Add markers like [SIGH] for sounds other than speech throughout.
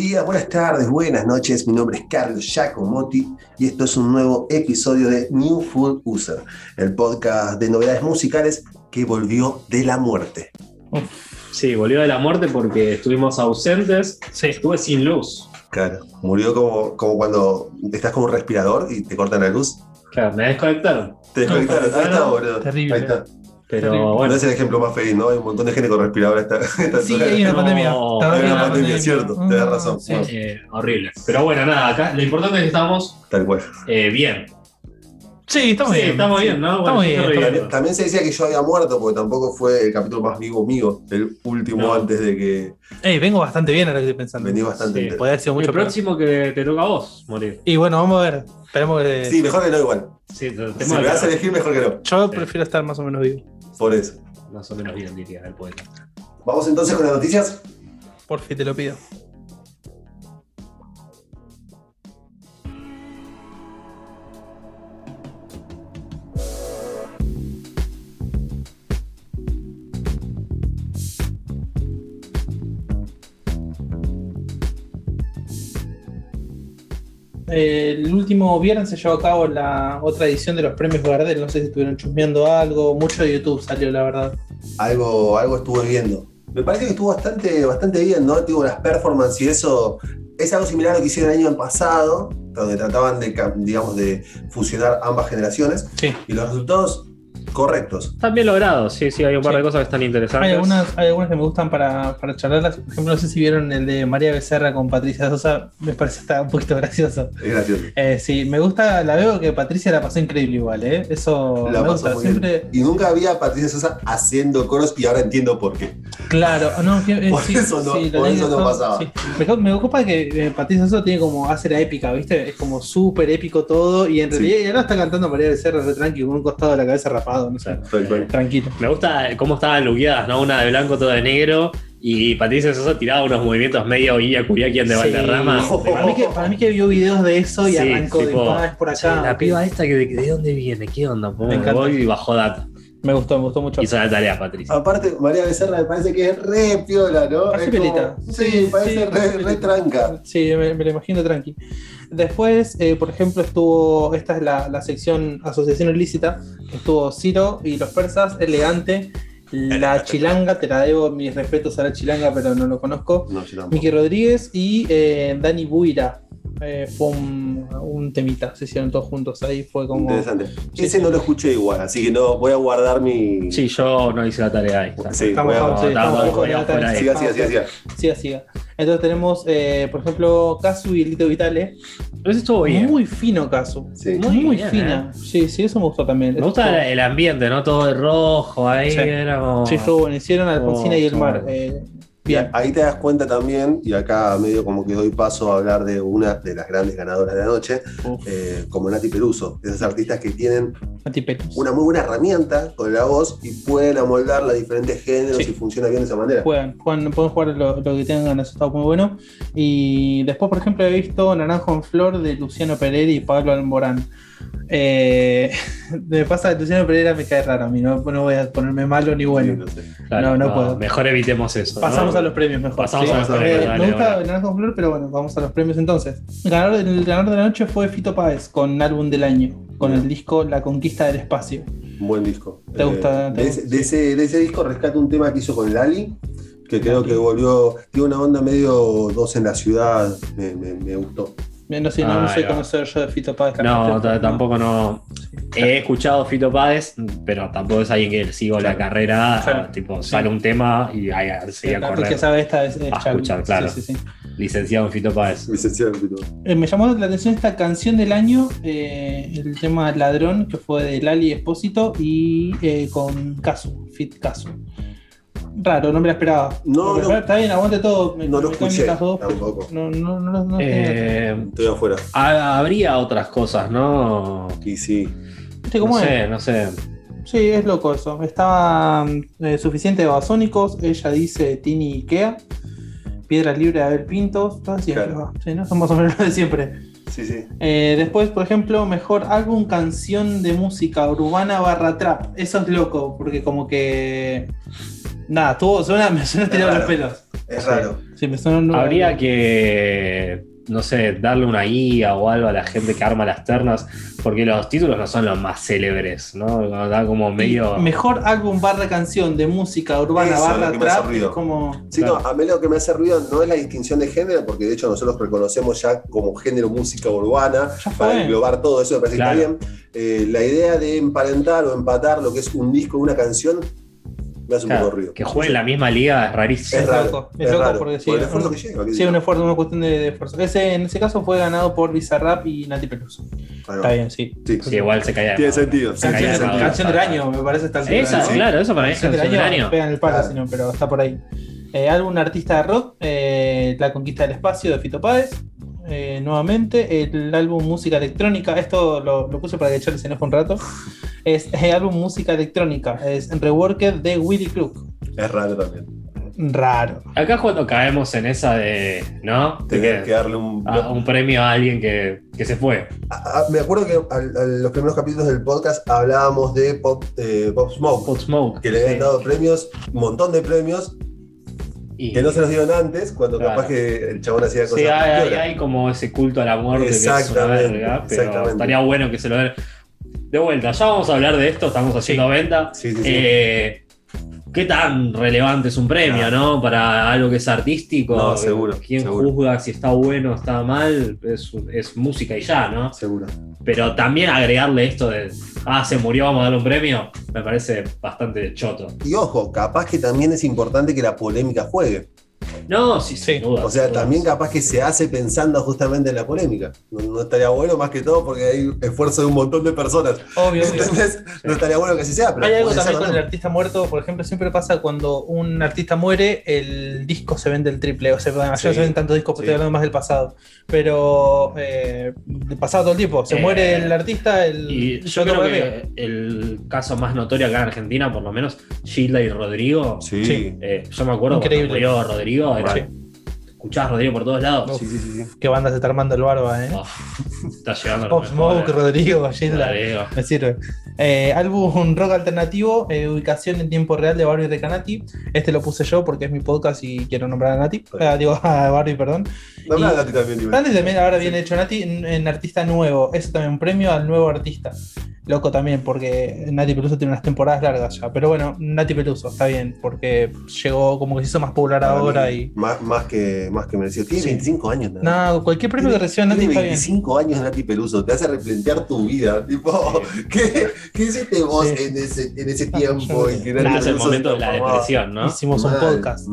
días, buenas tardes, buenas noches. Mi nombre es Carlos Giacomotti y esto es un nuevo episodio de New Full User, el podcast de novedades musicales que volvió de la muerte. Sí, volvió de la muerte porque estuvimos ausentes. Sí. Estuve sin luz. Claro, murió como, como cuando estás con un respirador y te cortan la luz. Claro, me desconectaron. Te desconectaron. Ahí está, boludo. Terrible. Ahí está. Pero Terrible. No bueno, es el ejemplo más feliz, ¿no? Hay un montón de gente con respirador esta, esta Sí, hay una No, pandemia. hay una bien la pandemia, cierto, tenés Ah, razón. sí. eh, horrible. Pero bueno, nada, acá lo importante es que estamos Tal cual. eh, bien. Sí, estamos sí, bien. estamos bien, ¿no? Estamos Bueno, bien, yo estoy estamos También, se decía que yo había muerto porque tampoco fue el capítulo más vivo mío, el último No. antes de que Ey, vengo bastante bien ahora que estoy pensando. vení bastante Sí. Podría haber sido El mucho peor. próximo que te toca a vos, morir. Y bueno, vamos a ver. Esperemos que. Sí, mejor que no igual. Sí, te, te Si me vas a elegir, mejor que no. Yo Sí. prefiero estar más o menos vivo. Por eso. Más o menos bien, diría el poeta. Vamos entonces con las noticias. Por fin te lo pido. Último viernes se llevó a cabo la otra edición de los premios Gardel. No sé si estuvieron chusmeando algo. Mucho de YouTube salió, la verdad. Algo, algo estuve viendo. Me parece que estuvo bastante, bastante bien, ¿no? Digo, las performances y eso. Es algo similar a lo que hicieron el año pasado, donde trataban de, digamos, de fusionar ambas generaciones. Sí. Y los resultados correctos. Están bien logrados, sí, sí, hay un par Sí. de cosas que están interesantes. Hay algunas, hay algunas que me gustan para, para charlarlas. Por ejemplo, no sé si vieron el de María Becerra con Patricia Sosa. Me parece está un poquito [LAUGHS] gracioso. Es gracioso. Eh, sí, me gusta, la veo que Patricia la pasó increíble igual, ¿eh? Eso La me pasó gusta. muy Siempre, bien. Y nunca había Patricia Sosa haciendo coros y ahora entiendo por qué. claro, no, que- eh, Por sí, eso no- sí, por eso no pasaba. sí. Me, me ocupa que eh, Patricia Sosa tiene como, hace la épica, ¿viste? Es como súper épico todo. Y en Sí. realidad, y ahora está cantando María Becerra re tranqui, con un costado de la cabeza rapado, no sé. Tal cual. Tranquilo. Me gusta cómo estaban luqueadas, ¿no? Una de blanco, toda de negro. Y Patricia Sosa tiraba unos movimientos medio Guía Curiaquian de Sí. Valderrama. Para, mí que, para mí que vio videos de eso y Sí, arrancó tipo, de "Ah, es por acá. la ok". piba esta, que de, ¿de dónde viene? ¿Qué onda? Me encanta. Voy y bajó data. Me gustó, me gustó mucho. Hizo la tarea, Patricia. Aparte, María Becerra me parece que es re piola, ¿no? Parece Es como- piolita. sí, Sí, parece sí, re, tranca. Sí, me, me lo imagino tranqui. Después, eh, por ejemplo, estuvo, esta es la, la sección Asociación Ilícita, estuvo Ciro y los persas, elegante. La [LAUGHS] chilanga, te la debo, mis respetos a la chilanga, pero no lo conozco. No. Miki Rodríguez y eh, Dani Buira. Eh, fue un, un temita, se hicieron todos juntos ahí, fue como... Interesante. Sí, Ese no lo escuché igual, así que no voy a guardar mi. Sí, yo no hice la tarea ahí. Sí, Estamos, sí, estamos estamos con la tarea. Siga, siga, siga, siga. Siga, siga. Entonces tenemos, eh, por ejemplo, Casu y Lito Vitale. Pero eso estuvo bien. Muy fino Casu. Sí. Muy, Muy bien, fina. Sí, sí, eso me gustó también. Me gusta Estuvo- el ambiente, ¿no? Todo de rojo ahí. Sí. Era como... Sí, estuvo bueno. Hicieron Alfonsina Oh, y el mar. claro. eh, bien. ahí te das cuenta también, y acá medio como que doy paso a hablar de una de las grandes ganadoras de la noche, eh, como Nati Peluso, esas artistas que tienen una muy buena herramienta con la voz y pueden amoldarla a diferentes géneros Sí. y funciona bien de esa manera. Juegan, juegan, pueden jugar lo, lo que tengan, eso está muy bueno. Y después, por ejemplo, he visto Naranjo en Flor de Luciano Pereira y Pablo Alborán. Eh, [LAUGHS] me pasa que Luciano Pereira me cae raro a mí, no, no voy a ponerme malo ni Sí, bueno. no sé. Claro, No, no puedo. Mejor evitemos eso. ¿no? Pasamos a los premios mejor. Pasamos sí. a los premios, Eh, dale, me gusta el Naranjo Flor, pero bueno, vamos a los premios entonces. El ganador, el ganador de la noche fue Fito Páez con álbum del año, con el disco La Conquista del Espacio. Un buen disco. ¿Te gusta? ¿Te de, ese, de ese- de ese disco rescato un tema que hizo con Lali, que creo que volvió, tiene una onda medio dos en la ciudad, me, me- me gustó. No sé, no, no Ah, va. conocedor yo de Fito Páez. No, tampoco no. He escuchado Fito Páez, pero tampoco es alguien que sigo la carrera. Claro. Tipo, Sí. sale un tema y ahí sigue a correr. que sabe esta es, es A escuchar, claro. Sí, sí, sí. Licenciado en Fito Páez. Licenciado en Fito. Eh, me llamó la atención esta canción del año, eh, el tema Ladrón, que fue de Lali Espósito y eh, con Casu, Fit Casu. Raro, no me la esperaba. No, no. Está bien, aguante todo. me- No lo escuché, dos, tampoco. No, no, no, no, no Eh, Estoy afuera. ha- habría otras cosas, ¿no? Y sí. ¿Viste No cómo es? sé, no sé. Sí, es loco eso. Estaba eh, suficiente de basónicos, ella dice Tini Ikea, Piedras Libre de Abel Pintos, todo así. Claro. Sí, ¿no? Son más o menos lo de siempre. Sí, sí. Eh, después, por ejemplo, mejor álbum, canción de música urbana barra trap. Eso es loco, porque como que. Nada, tuvo, suena, me suena Es tirado los pelos. Es raro. Sí, me suena un nuevo- Habría que, no sé, darle una guía o algo a la gente que arma las ternas, porque los títulos no son los más célebres, ¿no? Da como medio. Mejor álbum barra canción de música urbana Eso barra lo que me hace trap. Es como. Sí, Claro. no, a mí lo que me hace ruido no es la distinción de género, porque de hecho nosotros reconocemos ya como género música urbana, para englobar todo eso, me parece que está bien. Eh, la idea de emparentar o empatar lo que es un disco, una canción, me hace un Claro, poco de ruido. que juegue en la misma liga es rarísimo. Es Es raro, loco, es es loco raro, porque sí, por el esfuerzo un- que lleva. ¿qué Sí, un esfuerzo, una cuestión de, de esfuerzo. Ese, en ese caso fue ganado por Bizarrap y Nati Peluso. Está bien, sí. Sí. Sí, igual se caía Tiene sentido, Se Canción, del- madura. canción del año, me parece altura. Esa, Sí. claro, eso para mí es Canción canción del año. Pegan el palo, Claro. si no, pero está por ahí. Eh, álbum artista de rock, eh, La Conquista del Espacio de Fito Páez. Eh, nuevamente, el álbum Música Electrónica, esto lo, lo puse para que Charlie se enoje un rato. Es el álbum Música Electrónica, es Reworked de Willy Crook. Es raro también. Raro. Acá es cuando caemos en esa de, ¿no? De Tener que- que darle un. a- un premio a alguien que, que se fue. A- a- me acuerdo que a los primeros capítulos del podcast hablábamos de Pop, eh, Pop Smoke, Pop Smoke. que le habían sí. dado premios, un montón de premios, Y- que no se los dieron antes, cuando Claro. capaz que el chabón hacía cosas. Sí, hay, hay- piola. hay como ese culto a la muerte que es una Exactamente, verga, pero exactamente. estaría bueno que se lo den. De vuelta, ya vamos a hablar de esto, estamos haciendo venta. Sí, sí, sí. Eh, ¿Qué tan relevante es un premio, no? Para algo que es artístico. No, seguro, ¿Quién seguro. juzga si está bueno o está mal? Es, es música y ya, ¿no? Seguro. Pero también agregarle esto de, ah, se murió, vamos a darle un premio, me parece bastante choto. Y ojo, capaz que también es importante que la polémica juegue. No, sí, Sí. sin duda. O sea, duda. también capaz que se hace pensando justamente en la polémica. No, no estaría bueno más que todo porque hay esfuerzo de un montón de personas. Obvio, obvio. ¿Entendés? No estaría bueno que así sea, pero Hay algo también con el artista muerto, por ejemplo, siempre pasa cuando un artista muere, el disco se vende el triple. O sea, Sí. se ven tantos discos, pero Sí. estoy hablando más del pasado. Pero eh, del pasado todo el tiempo. Se Eh, muere el artista, el. Y yo creo que el caso más notorio acá en Argentina, por lo menos, Gilda y Rodrigo. Sí. Sí. eh, yo me acuerdo Increíble. cuando murió Rodrigo, era- Sí. escuchabas a Rodrigo por todos lados. Sí, sí, sí, sí. Qué banda se está armando el barba, ¿eh? Oh, está llegando Pop Smoke, eh. Rodrigo, Gilda. Me sirve. Eh, álbum rock alternativo, eh, ubicación en tiempo real de Barbie de Canati. Este lo puse yo porque es mi podcast y quiero nombrar a Nati. Ah, digo, a Barbie, perdón. No Y- a ti también. Antes también ahora viene hecho Nati en, en artista nuevo. Eso también, un premio al nuevo artista. Loco también, porque Nati Peluso tiene unas temporadas largas ya. Pero bueno, Nati Peluso, está bien, porque llegó como que se hizo más popular Para ahora mí, y. Más, más que, más que merecido. Tiene Sí. 25 años. nada. No, cualquier premio que reciba Nati Tiene está bien. 25 años Nati Peluso, te hace replantear tu vida. Tipo, ¿qué, qué hiciste vos Sí. en, ese, en ese tiempo? en que Nati Nah, es el momento de la depresión, ¿no? Hicimos un podcast.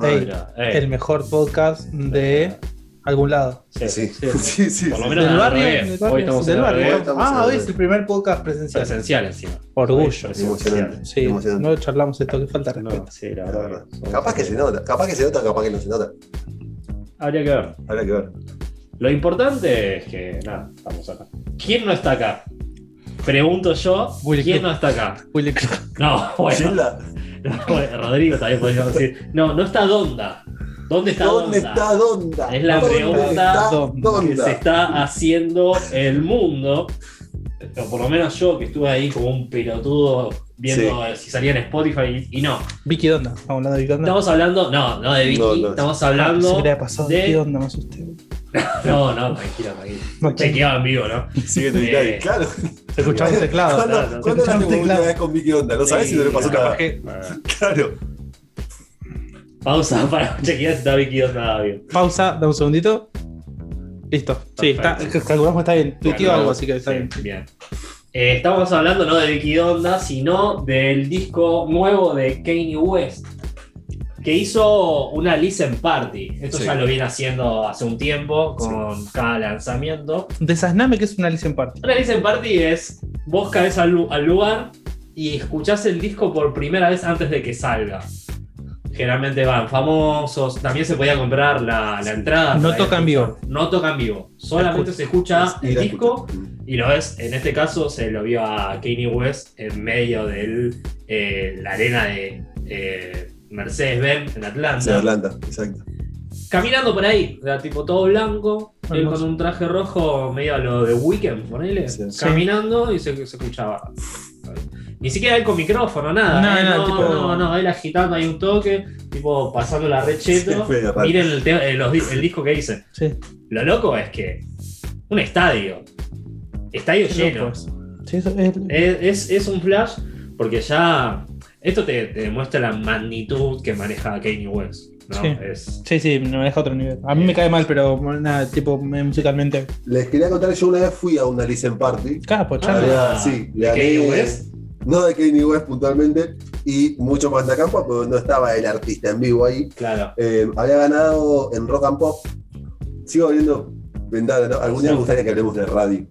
el mejor podcast de algún lado. sí, Sí, sí. [LAUGHS] sí, sí. Por lo sí. menos Del barrio, Hoy estamos del barrio. Estamos Ah, hoy es el primer podcast presencial. Presencial encima. Orgullo. Presencial. Emocionante. Sí, Emocionante. no charlamos esto, que falta respeto. No, sí, la La verdad. Capaz que se nota, capaz que se nota, capaz que no se nota. Habría que ver. Habrá que ver. Lo importante es que, nada, estamos acá. ¿Quién no está acá? Pregunto yo, Willy ¿quién no está acá? Willy. No, bueno, no, bueno, Rodrigo también podríamos decir. No, no está Donda. ¿Dónde está ¿dónde Donda? está Donda? Es la ¿Dónde pregunta que se está haciendo el mundo. O por lo menos yo que estuve ahí como un pelotudo viendo si salía en Spotify y, y no. Vicky Donda. Estamos hablando de Vicky Donda. Estamos hablando, no, no de Vicky, No, no. estamos Ah, hablando pasado de- Vicky Donda, me asusté. [LAUGHS] No, no, tranquilo, tranquilo. Chequeaba en vivo, ¿no? Sigue tu Eh, Claro. Se escuchaba un teclado. ¿Cuándo, claro, ¿cuándo escuchaba hablaste un por última teclado. vez con Vicky Onda? ¿No sabes Sí, si no le pasó nada? que- [LAUGHS] Claro. Pausa [LAUGHS] para chequear si está Vicky Onda bien. Pausa, da un segundito. Listo. Sí, está, calculamos que está bien. Tuiteó Bueno, algo, así que está sí, bien. bien. Eh, estamos hablando no de Vicky Donda, sino del disco nuevo de Kanye West, que hizo una listen party. Esto Sí. ya lo viene haciendo hace un tiempo con cada lanzamiento. Desasname que es una listen party. Una listen party es vos caes al, al lugar y escuchás el disco por primera vez antes de que salga. Generalmente van famosos, también se podía comprar la, la entrada. No para toca en vivo. No toca en vivo, solamente se escucha el disco y lo ves, en este caso se lo vio a Kanye West en medio de la arena de eh, Mercedes-Benz en Atlanta. Sí, Atlanta, exacto. Caminando por ahí, era tipo todo blanco, él Hermoso. con un traje rojo medio a lo de Weekend, ponele. Sí. Caminando y se, se escuchaba. Ni siquiera él con micrófono, nada. No, eh, no, no, tipo- no, no, él agitando ahí un toque, tipo pasando la recheto. [LAUGHS] Miren el, eh, los el disco que hice. Sí. Lo loco es que un estadio, estadio lleno. Pues. Sí, eso es- Es, es- un flash porque ya esto te, te demuestra la magnitud que maneja Kanye West. ¿no? Sí. Es, sí, sí, me deja otro nivel. A mí me cae mal, pero nada, tipo eh, musicalmente. Les quería contar que yo una vez fui a una listen party. Capo, Ah. Había- sí, le ¿de Kanye gané- West? No de Kanye West puntualmente, y mucho más de campo, pero no estaba el artista en vivo ahí. Claro. Eh, había ganado en Rock and Pop. Sigo viendo ventana, ¿no? Algún día me gustaría que hablemos de radio.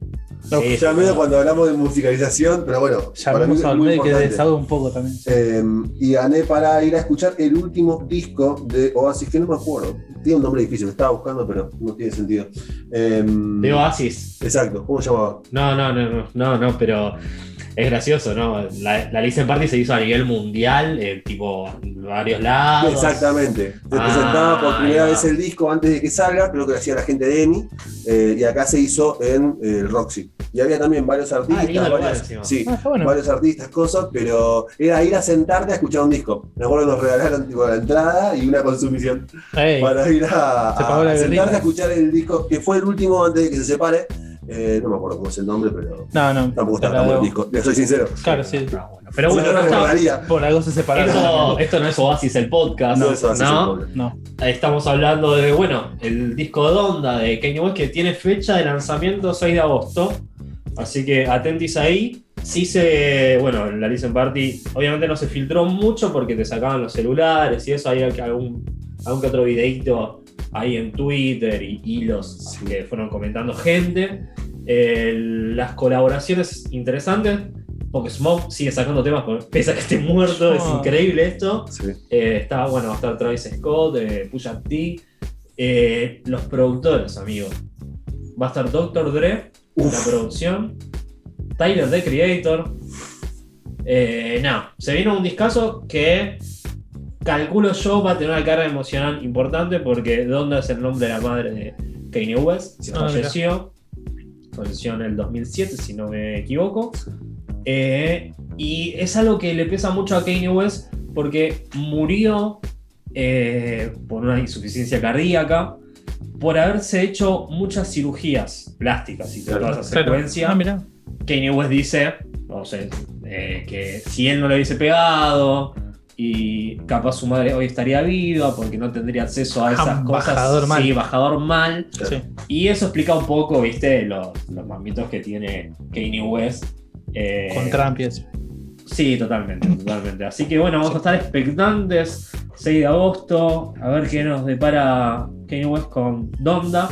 No, Sí, Ya menos cuando hablamos de musicalización, pero bueno, Llamemos a muy Olmedo que desahogue un poco también. Eh, y gané para ir a escuchar el último disco de Oasis, que no me acuerdo. Tiene un nombre difícil, lo estaba buscando, pero no tiene sentido. Eh, De Oasis. Exacto, ¿cómo se llamaba? No, no, no, no, no, no, pero es gracioso, ¿no? La, la Listen Party se hizo a nivel mundial, eh, tipo, varios lados. Exactamente. Se Ah, presentaba por primera vez el disco antes de que salga, creo que lo hacía la gente de EMI, eh, y acá se hizo en eh, el Roxy. Y había también varios artistas, lindo lugar varios- sí, Ah, bueno. varios artistas, cosas, pero era ir a sentarte a escuchar un disco. Me acuerdo que nos regalaron tipo, la entrada y una consumición Ey, para ir a, Se pagó a escuchar el disco, que fue el último antes de que se separe. Eh, no me acuerdo cómo es el nombre, pero No, no. tampoco está tan el disco, le soy sincero. Claro, sí. Ah, bueno. Pero bueno, no, no regalaría. Por algo se separaron. esto, esto no es Oasis el podcast, No, ¿no? es el No. Estamos hablando de, bueno, el disco de Onda de Kanye West que tiene fecha de lanzamiento 6 de agosto. Así que atentis ahí. Sí se, bueno, la Listen Party obviamente no se filtró mucho porque te sacaban los celulares y eso, hay algún, algún que otro videito ahí en Twitter y hilos que fueron comentando gente. Eh, las colaboraciones interesantes, porque Smoke sigue sacando temas, pese a que esté muerto, es increíble esto. Sí. Eh, está, bueno, va a estar Travis Scott, eh, Pusha T. Eh, los productores, amigos. Va a estar Dr. Dre en la producción. Tyler, the Creator. Eh, no, se viene un discazo que calculo yo va a tener una carga emocional importante porque Donda es el nombre de la madre de Kanye West. Se Ah, falleció. Falleció en el 2007, si no me equivoco. Eh, y es algo que le pesa mucho a Kanye West porque murió eh, por una insuficiencia cardíaca, por haberse hecho muchas cirugías plásticas y toda esa Claro. secuencia. Ah, mira. Kanye West dice, no sé, eh, que si él no le hubiese pegado y capaz su madre hoy estaría viva porque no tendría acceso a esas Ah, cosas. bajador mal. Sí, bajador mal. Sí. Y eso explica un poco, viste, los, los mamitos que tiene Kanye West. eh, Con Trump y eso. Sí, totalmente, totalmente. Así que bueno, vamos a estar expectantes. 6 de agosto, a ver qué nos depara Kanye West con Donda,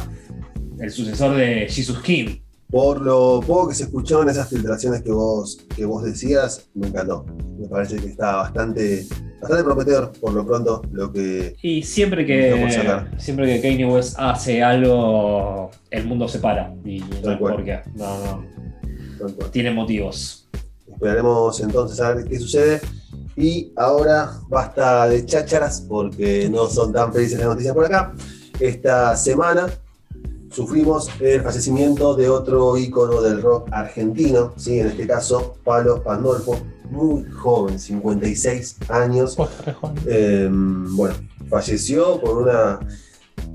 el sucesor de Jesus King. Por lo poco que se escuchó en esas filtraciones que vos, que vos decías, me encantó. Me parece que está bastante, bastante prometedor, por lo pronto, lo que. Y siempre que, sacar. siempre que Kanye West hace algo, el mundo se para. Y no Tal es cual. por qué. No, no. tal cual. Tiene motivos. Esperaremos entonces a ver qué sucede. Y ahora basta de chácharas, porque no son tan felices las noticias por acá. Esta semana sufrimos el fallecimiento de otro ícono del rock argentino, ¿sí? en este caso Pablo Pandolfo, muy joven, 56 años. Eh, bueno, falleció por una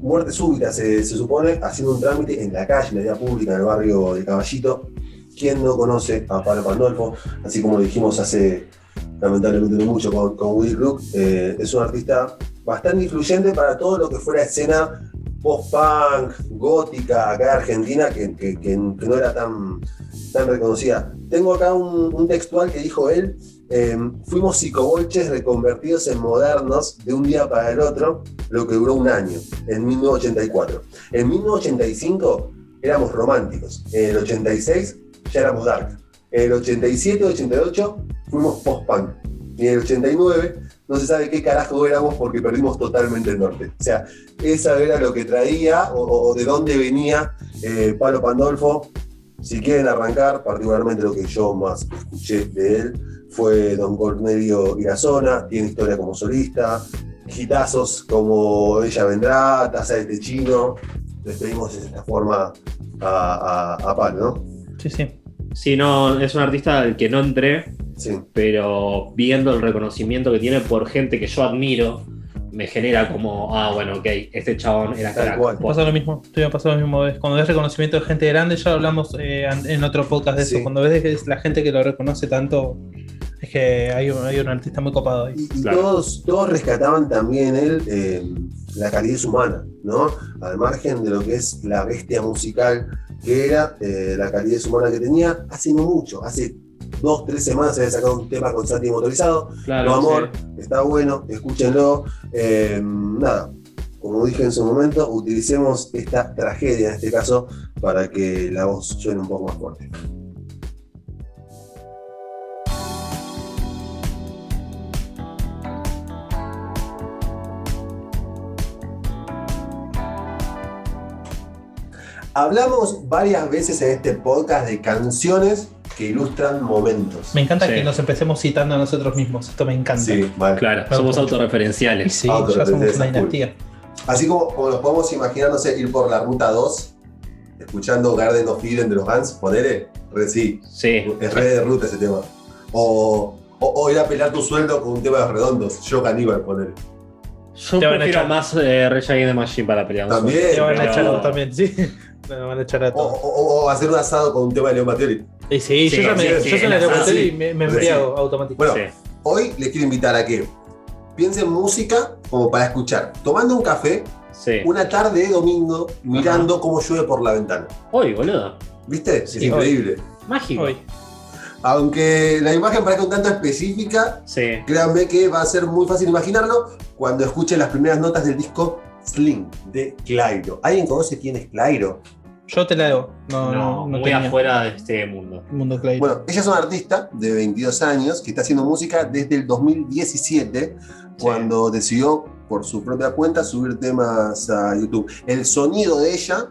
muerte súbita, se, se supone, haciendo un trámite en la calle, en la vía pública, en el barrio de Caballito. ¿Quién no conoce a Pablo Pandolfo? Así como lo dijimos hace lamentablemente mucho con, Willy Crook, eh, es un artista bastante influyente para todo lo que fuera escena post-punk, gótica, acá en Argentina, que, no era tan, tan reconocida. Tengo acá un, textual que dijo él, eh, fuimos psicobolches reconvertidos en modernos de un día para el otro, lo que duró un año, en 1984. En 1985 éramos románticos, en el 86 ya éramos dark, en el 87, 88 fuimos post-punk, y en el 89 no se sabe qué carajo éramos porque perdimos totalmente el norte. O sea, esa era lo que traía o, de dónde venía eh, Pablo Pandolfo. Si quieren arrancar, particularmente lo que yo más escuché de él fue Don Cornelio Irazona, tiene historia como solista, hitazos como Ella Vendrá, Taza de Techino. Despedimos de esta forma a, a, a Pablo, ¿no? Sí, sí. Sí, no, es un artista al que no entré Sí. pero viendo el reconocimiento que tiene por gente que yo admiro, me genera como, ah, bueno, ok, este chabón era Tal crack. cual. Pasa lo mismo, estoy lo mismo. ves, Cuando ves reconocimiento de gente grande, ya hablamos eh, en otro podcast de eso. Cuando ves que es la gente que lo reconoce tanto, es que hay un, hay un artista muy copado ahí. Y, y Claro. todos, todos rescataban también él eh, la calidez humana, ¿no? Al margen de lo que es la bestia musical que era, eh, la calidez humana que tenía, hace no mucho, hace dos, tres semanas se había sacado un tema con Santi motorizado, Claro, Lo amor, sí. está bueno, escúchenlo. Eh, nada, como dije en su momento, utilicemos esta tragedia en este caso para que la voz suene un poco más fuerte. Hablamos varias veces en este podcast de canciones que ilustran momentos. Me encanta Sí. que nos empecemos citando a nosotros mismos. Esto me encanta. Sí, vale. Claro, Me somos autorreferenciales. sí, ya somos una cool. dinastía. Así como, como nos podemos imaginar, no sé, ir por la ruta 2, escuchando Garden of Eden de los Vans, ponele, re sí, Sí, es re de ruta ese tema. O, o, o ir a pelar tu sueldo con un tema de los redondos, yo caníbal, ponele. yo Te van a prefiero echar. más eh, Rage Against the Machine para pelear. También. Te van a echar también, sí. Te van a echar a O, todos. o- o hacer un asado con un tema de León Batioli. Y sí, Sí, yo ya me, sí, yo sí, soy sí. y me, me Sí. embriago automáticamente. Bueno, Sí. hoy les quiero invitar a que piensen música como para escuchar, tomando un café, Sí. una tarde de domingo, mirando cómo llueve por la ventana. Hoy, boludo. ¿Viste? Sí, es increíble. Mágico. Hoy. Aunque la imagen parezca un tanto específica, Sí. Créanme que va a ser muy fácil imaginarlo cuando escuchen las primeras notas del disco Sling de Clairo. ¿Alguien conoce quién es Clairo? Yo te la debo. No, No, no, no muy tenía. afuera de este mundo. Mundo. Bueno, ella es una artista de 22 años que está haciendo música desde el 2017, cuando decidió por su propia cuenta subir temas a YouTube. El sonido de ella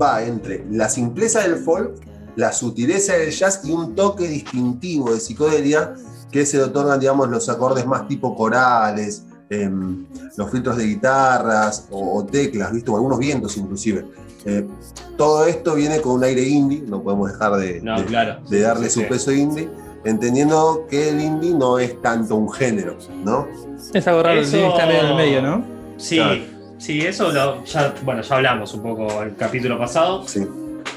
va entre la simpleza del folk, la sutileza del jazz y un toque distintivo de psicodelia que se le otorgan, digamos, los acordes más tipo corales, em, los filtros de guitarras o, o teclas, ¿viste? O algunos vientos inclusive. Eh, todo esto viene con un aire indie, no podemos dejar de, No, de- claro. de darle Sí, su sí. peso indie, entendiendo que el indie no es tanto un género, ¿no? es algo raro, Eso- el está medio en el medio, ¿no? Sí, Claro. sí, eso lo, ya, bueno, ya hablamos un poco el capítulo pasado. Sí.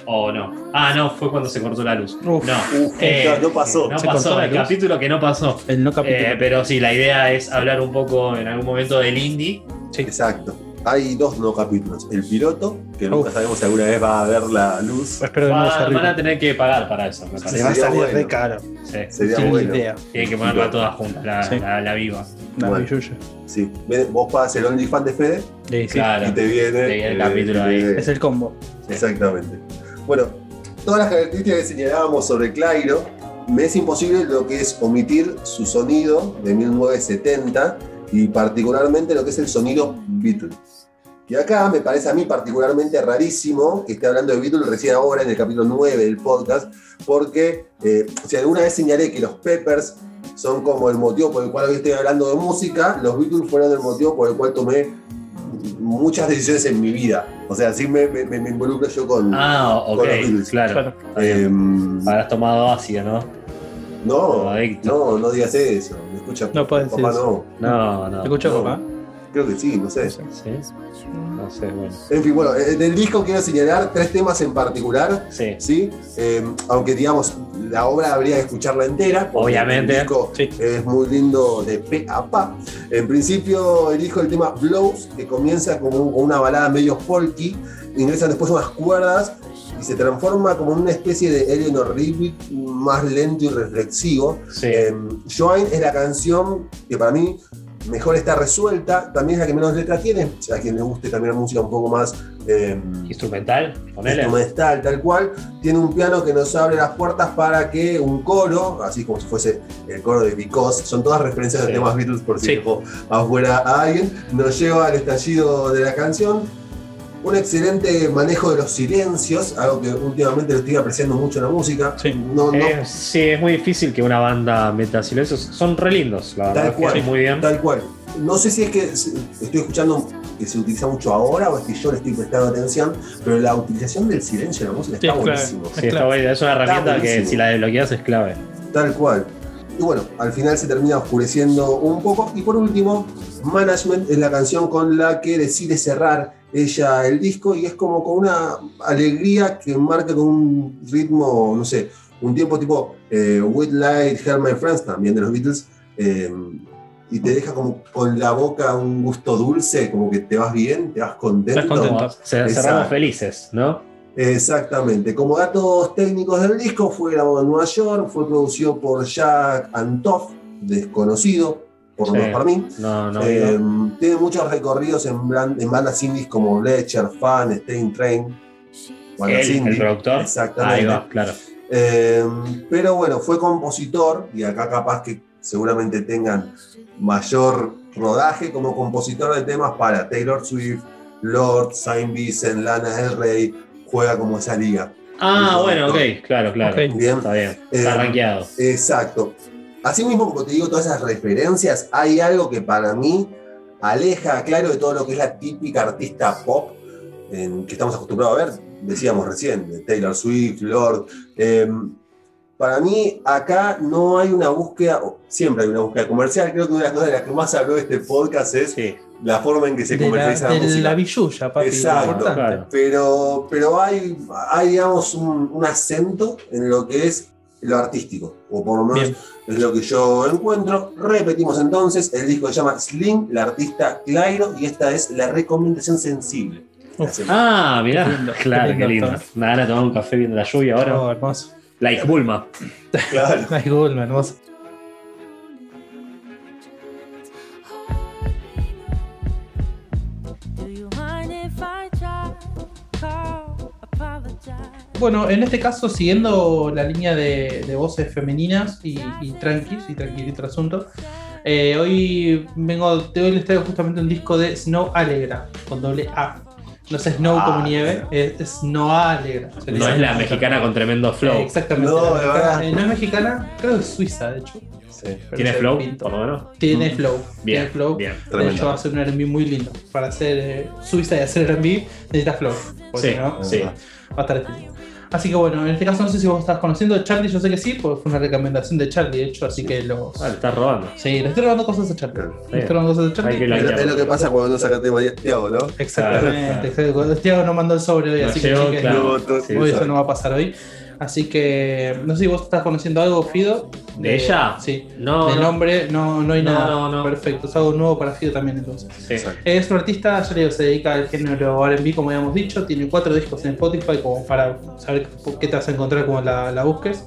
¿O no? Ah, no, fue cuando se cortó la luz. Uf. no. Uf, Eh, no, pasó. No ¿Se cortó pasó, el luz? capítulo que no pasó. El no capítulo. Eh, pero sí, la idea es hablar un poco en algún momento del indie. Exacto. Hay dos no capítulos. El piloto, que nunca Uf. sabemos si alguna vez va a ver la luz. Espero que no Va- van a tener que pagar para eso, me parece. va a sería salir bueno. re caro. Sí. Sería Sin bueno. idea. Tienen que ponerla toda junta, la, Sí. la, la viva. La Bueno. billulla. Sí. Ven, Vos pagas el OnlyFans de Fede Sí, sí. Claro. y te viene, Te viene el eh, capítulo ahí. eh, Es el combo. Exactamente. Bueno, todas las características que señalábamos sobre Clairo, me es imposible lo que es omitir su sonido de 1970 y particularmente lo que es el sonido Beatles. Y acá me parece a mí particularmente rarísimo que esté hablando de Beatles recién ahora en el capítulo 9 del podcast, porque eh, si alguna vez señalé que los Peppers son como el motivo por el cual hoy estoy hablando de música, los Beatles fueron el motivo por el cual tomé muchas decisiones en mi vida. O sea, sí me, me, me involucro yo con... Ah, ok, Con los Beatles. claro. Em, Habrás tomado ácido, ¿no? no, no, no digas eso. Me escucha No puedes papá, decir no. No, no. ¿Te escucho, no. papá? Creo que sí, no sé. ¿Sí? No sé, bueno. En fin, bueno, del disco quiero señalar tres temas en particular. Sí. ¿sí? Eh, aunque digamos, la obra habría que escucharla entera. Obviamente. El disco Sí. es muy lindo de pe a pa. En principio elijo el tema Blows, que comienza como una balada medio folky, ingresan después unas cuerdas y se transforma como en una especie de Eleanor Rigby más lento y reflexivo. Sí. Eh, Join es la canción que para mí mejor está resuelta, también es la que menos letra tiene, a quien le guste también la música un poco más eh, Instrumental, ponele. instrumental, tal cual. Tiene un piano que nos abre las puertas para que un coro, así como si fuese el coro de Because, son todas referencias Sí. de temas Beatles por si Sí. afuera a alguien, nos lleva al estallido de la canción. Un excelente manejo de los silencios, algo que últimamente lo estoy apreciando mucho en la música. Sí. No, no, Eh, sí, es muy difícil que una banda meta silencios. Son re lindos, la Tal verdad. cual. muy bien. Tal cual. No sé si es que estoy escuchando que se utiliza mucho ahora o es que yo le estoy prestando atención, pero la utilización del silencio en la música Sí, está claro. buenísimo. Sí, está buena. Es una herramienta que si la desbloqueas es clave. Tal cual. y bueno, al final se termina oscureciendo un poco. Y por último, Management es la canción con la que decide cerrar ella el disco y es como con una alegría que marca con un ritmo, no sé, un tiempo tipo eh, With Light, Help My Friends, también de los Beatles, eh, y te deja como con la boca un gusto dulce, como que te vas bien, te vas contento. Estás contento. Se- cerramos felices, ¿no? Exactamente. Como datos técnicos del disco, fue grabado en Nueva York, fue producido por Jack Antoff, desconocido, por lo Sí. menos para mí. No, no. Eh, no. tiene muchos recorridos en, en bandas indies como Ledger, Fan, Stein Train. el productor. Exactamente. Ahí va, claro. Eh, pero bueno, fue compositor, y acá capaz que seguramente tengan mayor rodaje como compositor de temas para Taylor Swift, Lord, Saint Vincent, Lana Del Rey, juega como esa liga. Ah, bueno, ok, claro, claro. Bien, Está bien. Eh, Está rankeado. exacto. Asimismo, como te digo, todas esas referencias, hay algo que para mí aleja, claro, de todo lo que es la típica artista pop en- que estamos acostumbrados a ver, decíamos recién, de Taylor Swift, Lord. eh, para mí, acá no hay una búsqueda, siempre hay una búsqueda comercial. Creo que una de las cosas de las que más habló este podcast es Sí, la forma en que se De la, comercializa la, de música. la billulla, papi. Exacto, claro. Pero, pero hay, hay digamos, un, un acento en lo que es lo artístico, o por lo menos Bien. es lo que yo encuentro. Repetimos entonces, el disco se llama Slim, la artista Clairo, y esta es la recomendación sensible. Ah, mirá. Qué lindo, claro, qué lindo lindo. todo. Me van a tomar un café viendo la lluvia ahora. Oh, hermoso. Like Bulma. Claro. [LAUGHS] Ay, Google, hermoso. Bueno, en este caso, siguiendo la línea de, de voces femeninas y, y tranquis y tranquilito el asunto, eh, hoy vengo, de hoy les traigo justamente un disco de Snow Alegra, con doble A. No es Snow Ah, como nieve, es Snow Alegra. No es la mexicana con tremendo flow. Eh, exactamente. No, mexicana- eh, no es mexicana, creo que es suiza, de hecho. Sí. ¿Tiene flow, por lo menos? Tiene Mm. flow. Bien, tiene flow. bien. De Tremendo. hecho, va a ser un RB muy lindo. Para hacer eh, Suiza y hacer RB necesitas flow. porque Sí, no, sí. va a estar difícil. Así que bueno, en este caso no sé si vos estás conociendo a Charlie, yo sé que sí, porque fue una recomendación de Charlie, de hecho, así que lo. Ah, le estás robando. Sí, le estoy robando cosas a Charlie. Le estoy robando cosas a Charlie. Que Es, es lo que pasa cuando no saca tema Tiago, ¿no? Exactamente. Tiago no mandó el sobre hoy, No así que llegó, chiques, claro. No, Sí, eso no va a pasar hoy. Así que no sé si vos estás conociendo algo, Fido. ¿De ella? Sí. No, de no. nombre, no, no hay No, nada. no, no. Perfecto, es algo nuevo para Fido también entonces. Sí. Es un artista, ya digo, se dedica al género RB, como habíamos dicho. Tiene cuatro discos en Spotify, como para saber qué te vas a encontrar cuando la, la busques.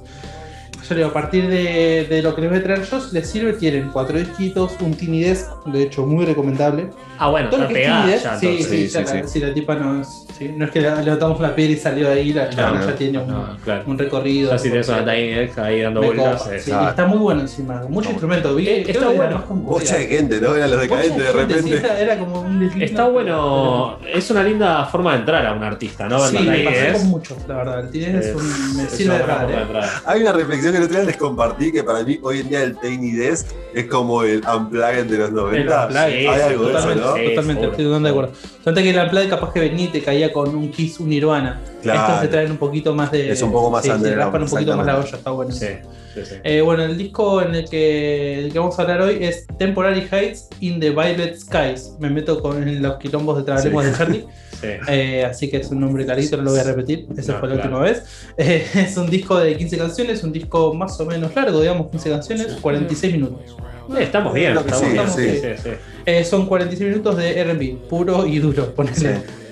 A partir de, de lo que les voy a traer yo, si les sirve, tienen cuatro disquitos, un Tiny Desk, de hecho, muy recomendable. Ah, bueno, Todo lo está que es pegada Tiny Desk, ya, sí, sí, Sí, ya sí, la, sí. la tipa no es, sí, no es que levantamos una piedra y salió de ahí, la chava no. ya tiene un, No, claro. un recorrido. Ya si tenés una Tiny Desk ahí dando vueltas. copa, eh. sí, Ah. y está muy bueno encima, mucho instrumento. Vi, Eh, está bueno. Mucha gente, ¿no? Eran los decadentes de repente. sí, era, como un. Está bueno, es una linda forma de entrar a un artista, ¿no? Sí, la me pasó Desk. con mucho, la verdad. El Tiny es un, me sirve de eh. entrar. Hay una reflexión que el otro día les compartí que para mí hoy en día el Tiny Desk es como el Unplugged de los 90. Unplugged, Hay algo de eso, Totalmente, ¿no? Sí, totalmente, estoy totalmente de acuerdo. Solamente que el Unplugged capaz que venía y te caía con un Kiss, un Nirvana. Claro. Estos se traen un poquito más de. Es un poco más sí, underground, raspan un poquito más la olla, está bueno. Sí, sí, sí. Eh, bueno, el disco en el que, el que vamos a hablar hoy es Temporary Heights in the Violet Skies. Me meto con los quilombos de trabalenguas Sí. de Charlie. [LAUGHS] Sí. Eh, así que es un nombre clarito, no lo voy a repetir. Esa No, fue la claro. última vez. Eh, [LAUGHS] es un disco de 15 canciones, un disco más o menos largo, digamos, 15 canciones, 46 minutos. Eh, estamos bien, Lo que estamos sí, bien. sí. sí, sí. Eh, son 46 minutos de RB, puro y duro. [LAUGHS] ponele. Sí.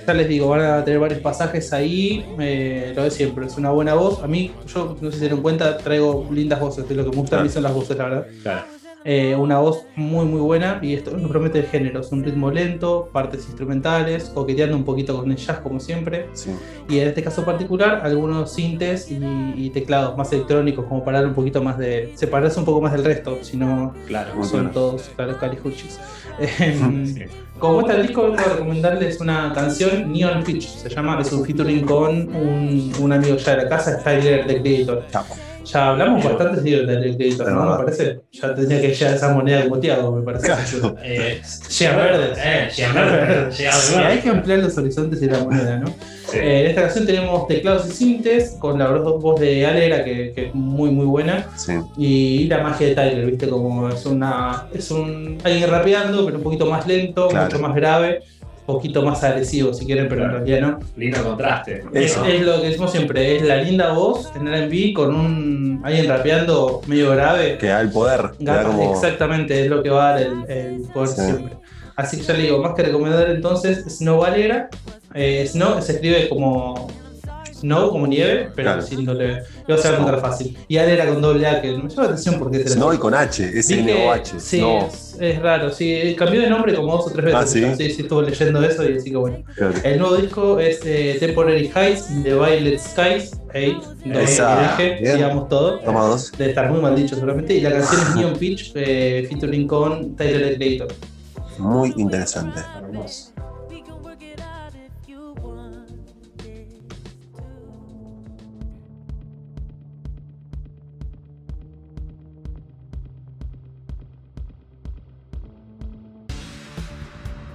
Ya les digo, van a tener varios pasajes ahí. eh, lo de siempre, es una buena voz. A mí, yo no sé si se dieron cuenta, traigo lindas voces. De lo que me gusta a mí Claro. son las voces, la verdad. Claro. Eh, una voz muy muy buena y esto no promete géneros, un ritmo lento, partes instrumentales, coqueteando un poquito con el jazz como siempre Sí. y en este caso particular algunos sintes y, y teclados más electrónicos como para dar un poquito más de separarse un poco más del resto, si no Claro. Son todos claro, calijuchis. [LAUGHS] Em, Sí. Como está el disco, vengo a recomendarles una canción, Neon Pitch, se llama, es un featuring con un, un amigo ya de la casa, Tyler, The Creator. Chapo. Ya hablamos bastante sí, del Es ¿no? Me parece. Ya tendría que llegar esa moneda Tiago, me parece. Eh, Llega verde. Eh, llega verde. Llega Sí, verde. hay que ampliar los horizontes de la moneda, ¿no? Sí. Eh, en esta canción tenemos teclados y sintes con la voz de Alegra, que, que es muy, muy buena. Sí. Y la magia de Tyler, ¿viste? Como es una. Es un. alguien rapeando, pero un poquito más lento, Claro. mucho más grave, poquito más agresivo, si quieren, pero Claro. en realidad no. Lindo contraste. Es, Eso. es lo que decimos siempre, es la linda voz en RB con un alguien rapeando medio grave. Que da el poder. da como- Exactamente, es lo que va a dar el, el poder Sí. siempre. Así que ya le digo, más que recomendar entonces Snow Valera. Eh, Snow se escribe como Snow, como nieve, pero Claro. sin doble. Lo vas a encontrar fácil. Y Valera con doble A, que me llama la atención porque es Snow y con H, S Vi N que- O H. Sí, No. es, es raro. Sí, cambió de nombre como dos o tres veces. Ah, ¿sí? sí, sí, estuve leyendo eso y así que bueno. Claro. El nuevo disco es eh, Temporary Heights de Violet Skies. Hey, Esa, dije, digamos todo. Toma dos. Debe estar muy mal dicho seguramente. Y la canción es Neon Pitch, eh, featuring con Tyler the Creator. Muy interesante. Hermoso.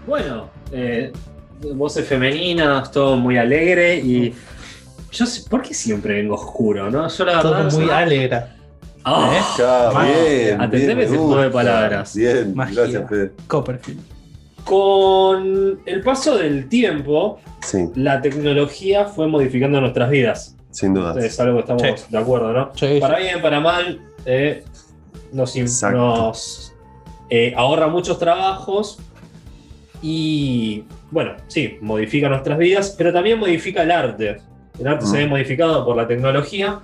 Bueno, eh, voces femeninas, todo muy alegre y. Yo sé, ¿por qué siempre vengo oscuro, no? Yo la verdad. Todo muy no- alegra. Ah, ¿Eh? Bien. atendeme ese juego de palabras. Bien, Magia. gracias, Fede. Copperfield. Con el paso del tiempo, Sí, la tecnología fue modificando nuestras vidas. sin duda. Es algo que estamos Sí. de acuerdo, ¿no? Sí, Para bien, para mal, eh, nos, eh, ahorra muchos trabajos y, bueno, sí, modifica nuestras vidas, pero también modifica el arte. El arte se Mm. ve modificado por la tecnología.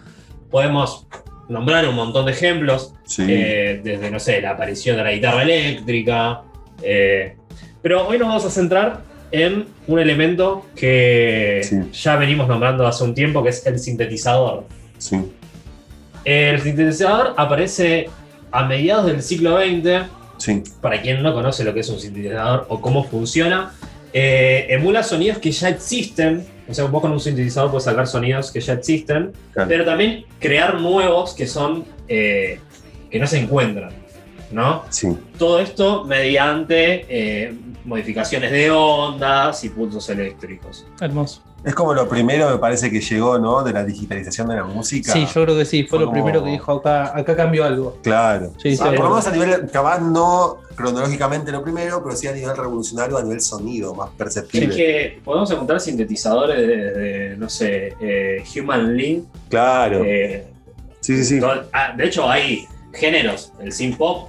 Podemos nombrar un montón de ejemplos, Sí. eh, desde, no sé, la aparición de la guitarra eléctrica. eh, pero hoy nos vamos a centrar en un elemento que Sí. ya venimos nombrando hace un tiempo, que es el sintetizador. sí. El sintetizador aparece a mediados del siglo XX. Sí. Para quien no conoce lo que es un sintetizador o cómo funciona, eh, emula sonidos que ya existen. O sea, vos con un sintetizador puedes sacar sonidos que ya existen, Claro. pero también crear nuevos que son eh, que no se encuentran, ¿no? Sí. Todo esto mediante eh, modificaciones de ondas y pulsos eléctricos. Hermoso. Es como lo primero, me parece, que llegó, ¿no? De la digitalización de la música. Sí, yo creo que sí. Fue Fue lo primero que dijo acá. Acá cambió algo. Claro. Sí, sí. Ah, por lo menos a nivel, capaz no cronológicamente lo primero, pero sí a nivel revolucionario, a nivel sonido, más Es perceptible. que podemos encontrar sintetizadores de, de, no sé, eh, Human Link. Claro. eh, sí, sí, sí. todo- ah, de hecho, hay géneros, el synth pop,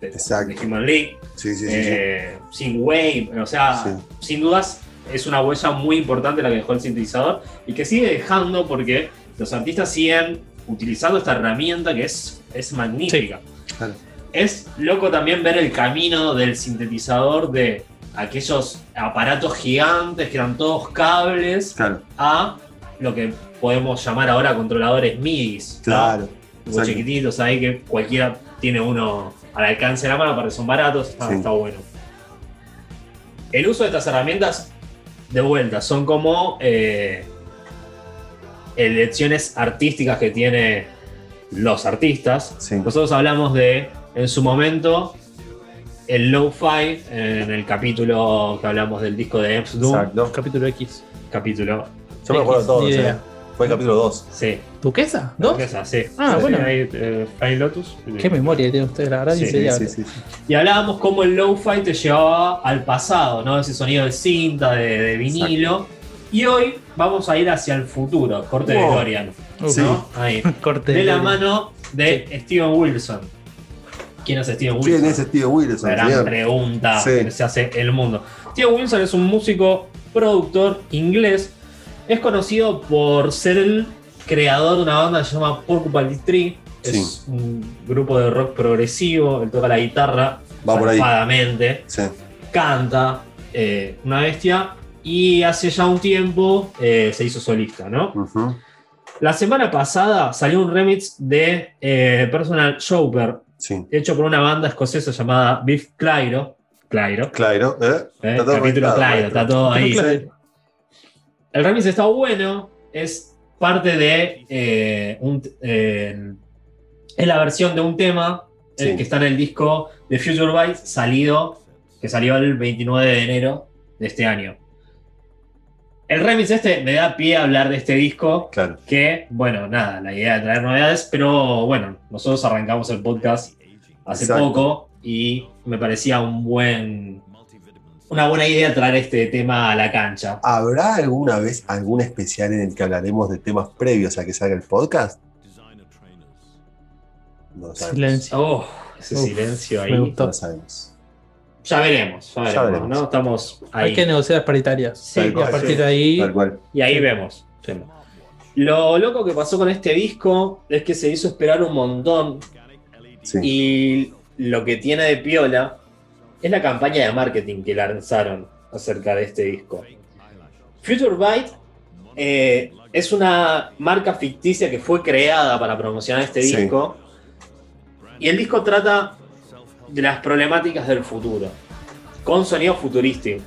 de, Exacto. de Human Link, Sí, sí, eh, synth wave, o sea, sin dudas es una huella muy importante la que dejó el sintetizador y que sigue dejando porque los artistas siguen utilizando esta herramienta que es, es magnífica. Claro. Es loco también ver el camino del sintetizador de aquellos aparatos gigantes que eran todos cables Claro, a lo que podemos llamar ahora controladores MIDIs. ¿no? claro. Muy chiquititos ahí que cualquiera tiene uno al alcance de la mano, porque son baratos, está, Sí. está bueno. El uso de estas herramientas, de vuelta, son como eh, elecciones artísticas que tiene los artistas. Sí. Nosotros hablamos de, en su momento, el low-fi, en el capítulo que hablamos del disco de Ems Doom. Exacto. Capítulo X. Capítulo, Yo me acuerdo de Fue el capítulo 2. sí. ¿Duquesa? ¿Dos? Esa, sí. Ah, Sí, bueno. ahí, eh, Lotus. Qué memoria tiene usted, la verdad, Sí. Sí, sí, sí. Y hablábamos cómo el lo-fi te llevaba al pasado, ¿no? Ese sonido de cinta, de, de vinilo. Y hoy vamos a ir hacia el futuro, corte de. DeLorean, Uf, Sí. ¿no? Ahí. [LAUGHS] Corte De la mano de Steven Wilson. ¿Quién es Steven Wilson? ¿Quién es Steve Wilson? La gran señor? pregunta Sí. que se hace el mundo. Steven Wilson es un músico, productor inglés. Es conocido por ser el creador de una banda que se llama Porcupine Tree. Es un grupo de rock progresivo. Él toca la guitarra Va por ahí. zarpadamente, Sí. canta, eh, una bestia. Y hace ya un tiempo eh, se hizo solista, ¿no? La semana pasada salió un remix de eh, Personal Shopper, Sí. hecho por una banda escocesa llamada Beef Clyro. Clyro. Claro, ¿eh? ¿eh? Está todo Capítulo maestro. está todo ahí. El remix está bueno, es parte de eh, un, eh, es la versión de un tema eh, que está en el disco de Future Byte salido, que salió el 29 de enero de este año. El remix este me da pie a hablar de este disco, Claro. que, bueno, nada, la idea de traer novedades, pero bueno, nosotros arrancamos el podcast hace Exacto. poco y me parecía un buen, una buena idea traer este tema a la cancha. ¿Habrá alguna vez algún especial en el que hablaremos de temas previos a que salga el podcast? No sabemos. Silencio. Oh, ese Uf, silencio me ahí. gustó. No lo sabemos. Ya veremos, ya veremos, veremos. ¿no? Estamos ahí. Hay que negociar las paritarias. Sí, y a partir sí. de ahí. Tal cual. Y ahí vemos. Lo loco que pasó con este disco es que se hizo esperar un montón Sí. y lo que tiene de piola es la campaña de marketing que lanzaron acerca de este disco. Future Byte eh, es una marca ficticia que fue creada para promocionar este Sí. disco y el disco trata de las problemáticas del futuro con sonidos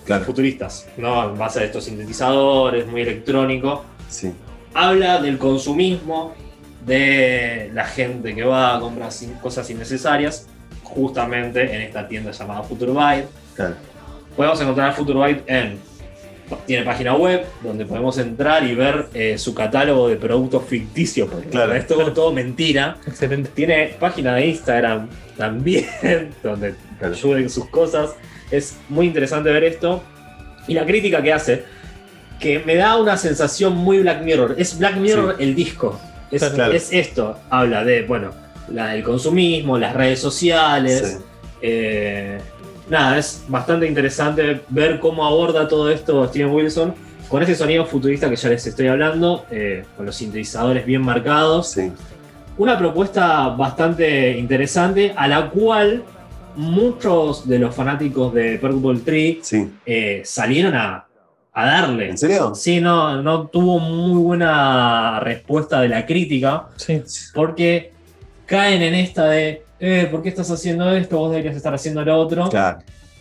Claro. futuristas, ¿no? en base a estos sintetizadores, muy electrónico Sí. habla del consumismo, de la gente que va a comprar cosas innecesarias, justamente en esta tienda llamada Futurebyte. Claro. Podemos encontrar Futurebyte en. Tiene página web donde podemos entrar y ver eh, su catálogo de productos ficticios, porque Claro. es todo, todo mentira. Excelente. Tiene página de Instagram [LAUGHS] también, donde Claro. ayuden sus cosas. Es muy interesante ver esto. Y la crítica que hace, que me da una sensación muy Black Mirror. Es Black Mirror el disco. Es, Claro. es esto. Habla de, bueno, la, el consumismo, las redes sociales. Sí. Eh, nada, es bastante interesante ver cómo aborda todo esto Steven Wilson con ese sonido futurista que ya les estoy hablando, eh, con los sintetizadores bien marcados Sí. una propuesta bastante interesante a la cual muchos de los fanáticos de Purple Tree Sí. eh, salieron a, a darle. ¿En serio? Sí, no, no tuvo muy buena respuesta de la crítica Sí. porque caen en esta de, eh, ¿por qué estás haciendo esto? Vos deberías estar haciendo lo otro. Claro.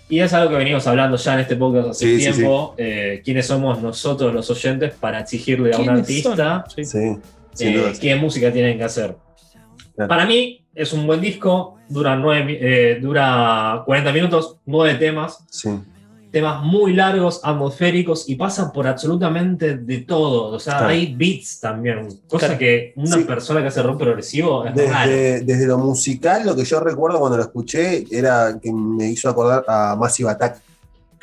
Y es algo que venimos hablando ya en este podcast hace Sí, sí, tiempo. eh, ¿Quiénes somos nosotros los oyentes para exigirle a un ¿Quiénes artista? eh, qué música tienen que hacer. Claro. Para mí es un buen disco, dura, nueve, eh, dura 40 minutos, nueve temas, Sí. Temas muy largos, atmosféricos y pasan por absolutamente de todo. O sea, Claro. hay beats también, cosa Claro. que una Sí. persona que hace rock progresivo es raro. Desde, desde lo musical, lo que yo recuerdo cuando lo escuché era que me hizo acordar a Massive Attack.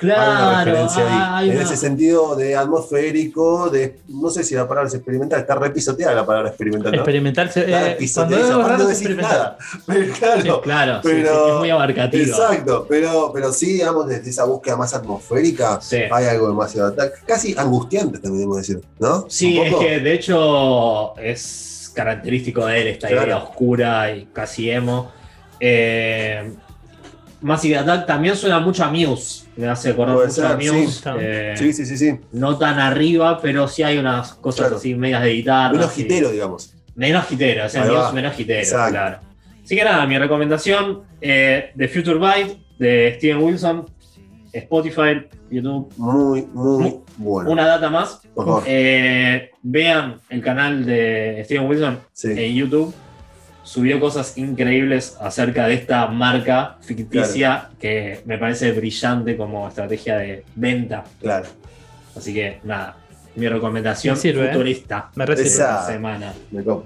Hay una Claro, ahí. hay en ese sentido de atmosférico, de no sé si la palabra es experimental, está repisoteada la palabra experimental. ¿no? Experimental. se- eh, cuando es raro experimental. nada. [LAUGHS] Pero claro, Sí, claro, sí, pero- sí, es muy abarcativo. Exacto, pero, pero sí, digamos, desde esa búsqueda más atmosférica, Sí. hay algo demasiado casi angustiante también debemos decir, ¿no? Sí, es que de hecho es característico de él esta Claro. idea oscura y casi emo. Eh, Massive Attack también suena mucho a Muse. Me hace acordar a Muse. sí. eh, Sí, sí, sí, sí. No tan arriba, pero sí hay unas cosas Claro. así medias de guitarra. Menos sí. hitero, digamos. Menos hitero, o sea, Muse menos Exacto. claro. Así que nada, mi recomendación eh, de Future Byte de Steven Wilson, Spotify, YouTube. Muy, muy Mu- bueno. Una data más. Por favor. Eh, vean el canal de Steven Wilson Sí. en YouTube. Subió cosas increíbles acerca de esta marca ficticia que me parece brillante como estrategia de venta. Claro. Así que nada, mi recomendación Me sirve, ¿eh? futurista Me. Esa- esta semana. Me copo.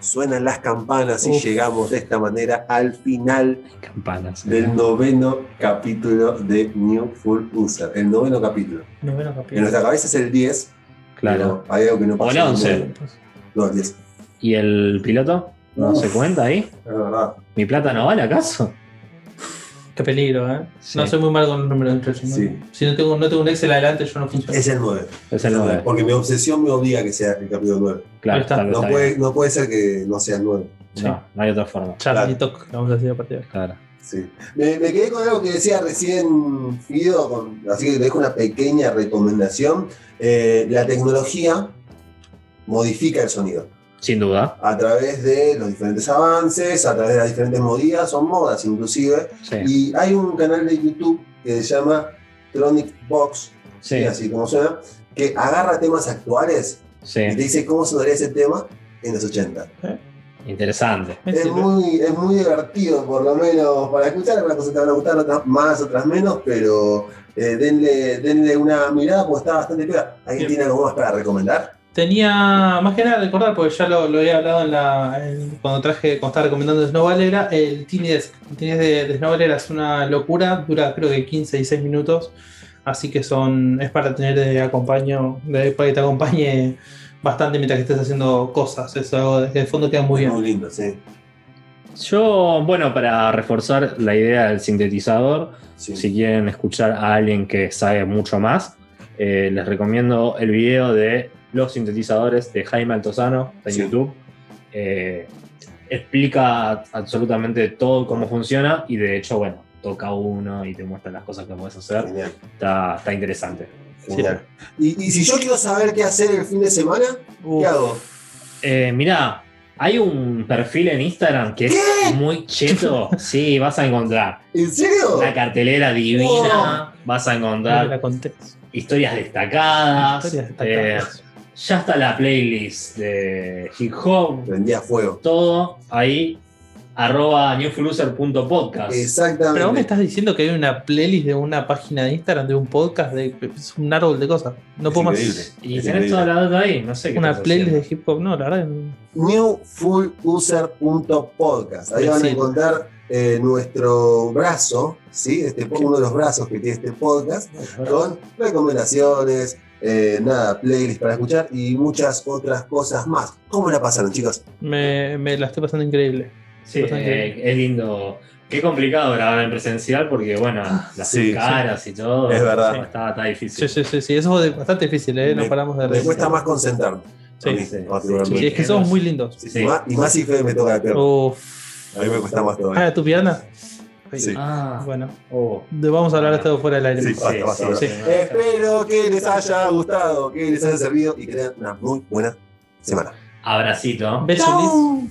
Suenan las campanas y Uf. llegamos de esta manera al final Campanas. del noveno capítulo de New Full User. El noveno capítulo. Noveno En capítulo. nuestra cabeza es el 10. Claro. hay algo que no O pasa. el en 11. medio. No, el 10. ¿Y el piloto? ¿No Uf. se cuenta ahí? Es verdad. ¿Mi plata no vale acaso? Qué peligro, ¿eh? Sí. No soy muy mal con los números entre ellos. ¿no? Sí. Si no tengo, no tengo un Excel adelante, yo no funciono. Es el 9. Es el 9. Porque mi obsesión me obliga a que sea el capítulo 9. Claro, está. No está puede, bien. no puede ser que no sea el 9. Sí. No, no hay otra forma. Charlie Claro. Talk, vamos a decir a partir de acá. Claro. Sí. Me, me quedé con algo que decía recién Fido, con- así que te dejo una pequeña recomendación. Eh, la tecnología modifica el sonido Sin duda. a través de los diferentes avances, a través de las diferentes modas, son modas inclusive. Sí. Y hay un canal de YouTube que se llama Tronic Box, Sí. así como suena, que agarra temas actuales y te dice cómo sonaría ese tema en los 80. Interesante. Me Es muy, es muy divertido, por lo menos para escuchar. Algunas cosas te van a gustar, otras más, otras menos, pero eh, denle, denle una mirada porque está bastante pega. ¿Alguien Bien. tiene algo más para recomendar? Tenía más que nada recordar, porque ya lo, lo había hablado en la, en- cuando traje, cuando estaba recomendando Snow Valera, el Tiny Desk. El Tiny Desk de, de Snow Valera es una locura, dura creo que 15, 16 minutos, así que son es para tener de acompaño, de, para que te acompañe bastante mientras que estés haciendo cosas. Es algo de, que de fondo queda muy bien. Muy lindo, sí. Yo, bueno, para reforzar la idea del sintetizador, sí. si quieren escuchar a alguien que sabe mucho más, eh, les recomiendo el video de los sintetizadores de Jaime Altozano en Sí. YouTube. Eh, explica absolutamente todo cómo funciona y de hecho, bueno, toca uno y te muestra las cosas que puedes hacer. Está, está interesante. Y, y si yo quiero saber qué hacer el fin de semana, Uf. ¿qué hago? Eh, mirá, hay un perfil en Instagram que es muy cheto. [LAUGHS] Sí, vas a encontrar ¿En serio? una cartelera divina, vas a encontrar historias destacadas. Historias eh, destacadas. Ya está la playlist de hip hop, Prendía fuego. todo ahí, arroba newfluser.podcast. Exactamente. Pero vos me estás diciendo que hay una playlist de una página de Instagram, de un podcast, de, es un árbol de cosas. No Es puedo más. Y Es tenés increíble. toda la data ahí, no sé qué Una playlist haciendo. de hip hop, no, la verdad. newfulluser.podcast. Ahí van a encontrar eh, nuestro brazo, ¿sí? Este, uno de los brazos que tiene este podcast, con recomendaciones, eh, nada, playlist para escuchar y muchas otras cosas más. ¿Cómo la pasaron, chicos? Me, me la estoy pasando increíble. Sí, eh, es lindo. Qué complicado grabar en presencial porque, bueno, las Sí, caras y todo. Es verdad. Está, está Sí, difícil. sí, sí, sí. Eso es bastante difícil, ¿eh? No Me- paramos de Me cuesta más concentrarme. Sí, mí, sí. Sí, es que somos muy lindos. Sí, Sí. Y, más, y más si me toca la pierna. Uf. A mí me cuesta más todavía. Ah, ¿tu pierna? Sí. Ah, Bueno, oh. vamos a hablar de esto fuera del aire. Sí, basta, Sí, basta, sí, basta. sí. Espero que les haya gustado, que les haya servido y que tengan una muy buena semana. Abracito. Beso, Liz.